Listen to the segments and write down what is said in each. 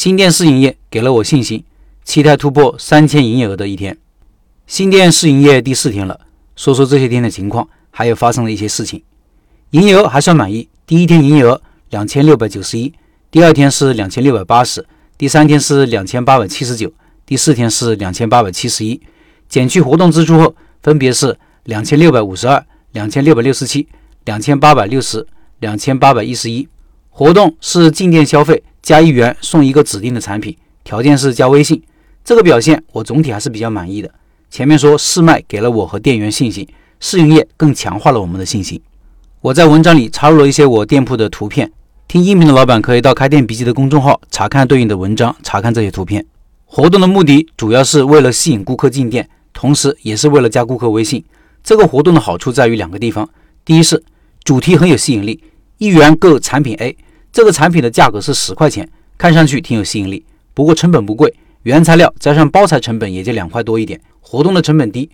新店试营业给了我信心，期待突破三千营业额的一天。新店试营业第四天了，说说这些天的情况，还有发生的一些事情。营业额还算满意，第一天营业额两千六百九十一，第二天是两千六百八十，第三天是两千八百七十九，第四天是两千八百七十一。减去活动支出后，分别是两千六百五十二、两千六百六十七、两千八百六十、两千八百一十一。活动是进店消费加一元送一个指定的产品，条件是加微信。这个表现我总体还是比较满意的。前面说试卖给了我和店员信心，试营业更强化了我们的信心。我在文章里插入了一些我店铺的图片，听音频的老板可以到开店笔记的公众号查看对应的文章，查看这些图片。活动的目的主要是为了吸引顾客进店。同时，也是为了加顾客微信。这个活动的好处在于两个地方：第一是主题很有吸引力，一元购产品 A，这个产品的价格是十块钱，看上去挺有吸引力。不过成本不贵，原材料加上包材成本也就两块多一点。活动的成本低，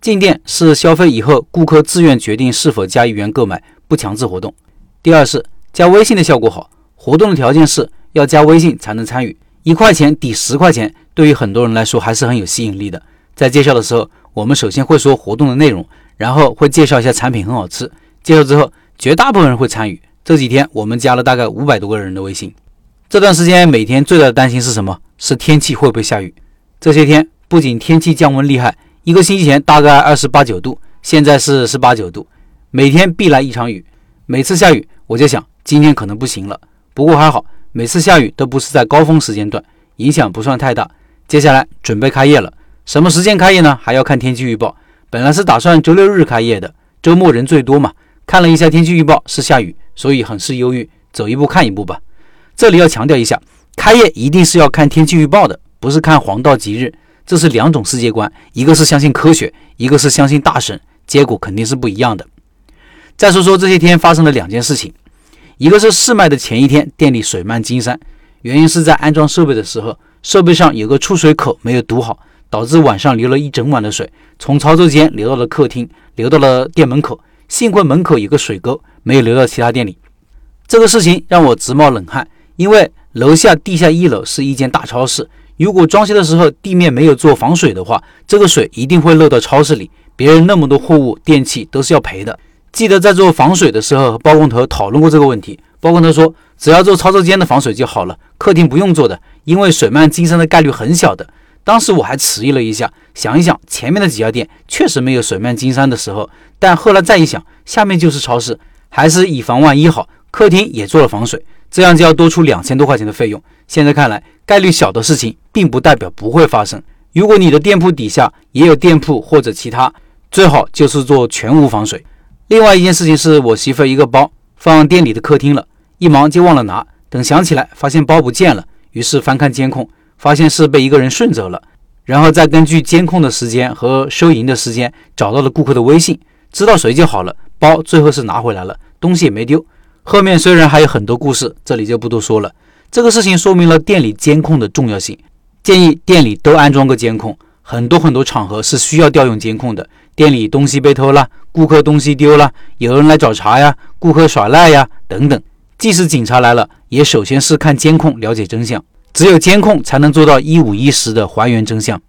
进店是消费以后顾客自愿决定是否加一元购买，不强制活动。第二是加微信的效果好，活动的条件是要加微信才能参与，一块钱抵十块钱，对于很多人来说还是很有吸引力的。在介绍的时候，我们首先会说活动的内容，然后会介绍一下产品很好吃。介绍之后，绝大部分人会参与。这几天我们加了大概五百多个人的微信。这段时间每天最大的担心是什么？是天气会不会下雨？这些天不仅天气降温厉害，一个星期前大概二十八九度，现在是十八九度，每天必来一场雨。每次下雨，我就想今天可能不行了。不过还好，每次下雨都不是在高峰时间段，影响不算太大。接下来准备开业了。什么时间开业呢？还要看天气预报。本来是打算周六日开业的，周末人最多嘛。看了一下天气预报，是下雨，所以很是忧郁。走一步看一步吧。这里要强调一下，开业一定是要看天气预报的，不是看黄道吉日，这是两种世界观。一个是相信科学，一个是相信大神，结果肯定是不一样的。再说说这些天发生的两件事情，一个是试卖的前一天，店里水漫金山，原因是在安装设备的时候，设备上有个出水口没有堵好。导致晚上流了一整晚的水，从操作间流到了客厅，流到了店门口。幸亏门口有个水沟，没有流到其他店里。这个事情让我直冒冷汗，因为楼下地下一楼是一间大超市，如果装修的时候地面没有做防水的话，这个水一定会漏到超市里。别人那么多货物、电器都是要赔的。记得在做防水的时候，和包工头讨论过这个问题。包工头说，只要做操作间的防水就好了，客厅不用做的，因为水漫金山的概率很小的。当时我还迟疑了一下，想一想前面的几家店确实没有水漫金山的时候，但后来再一想，下面就是超市，还是以防万一好。客厅也做了防水，这样就要多出两千多块钱的费用。现在看来，概率小的事情并不代表不会发生。如果你的店铺底下也有店铺或者其他，最好就是做全屋防水。另外一件事情是我媳妇一个包放店里的客厅了，一忙就忘了拿，等想起来发现包不见了，于是翻看监控。发现是被一个人顺走了，然后再根据监控的时间和收银的时间找到了顾客的微信，知道谁就好了。包最后是拿回来了，东西也没丢。后面虽然还有很多故事，这里就不多说了。这个事情说明了店里监控的重要性，建议店里都安装个监控。很多很多场合是需要调用监控的，店里东西被偷了，顾客东西丢了，有人来找茬呀，顾客耍赖呀等等。即使警察来了，也首先是看监控了解真相。只有监控才能做到一五一十的还原真相。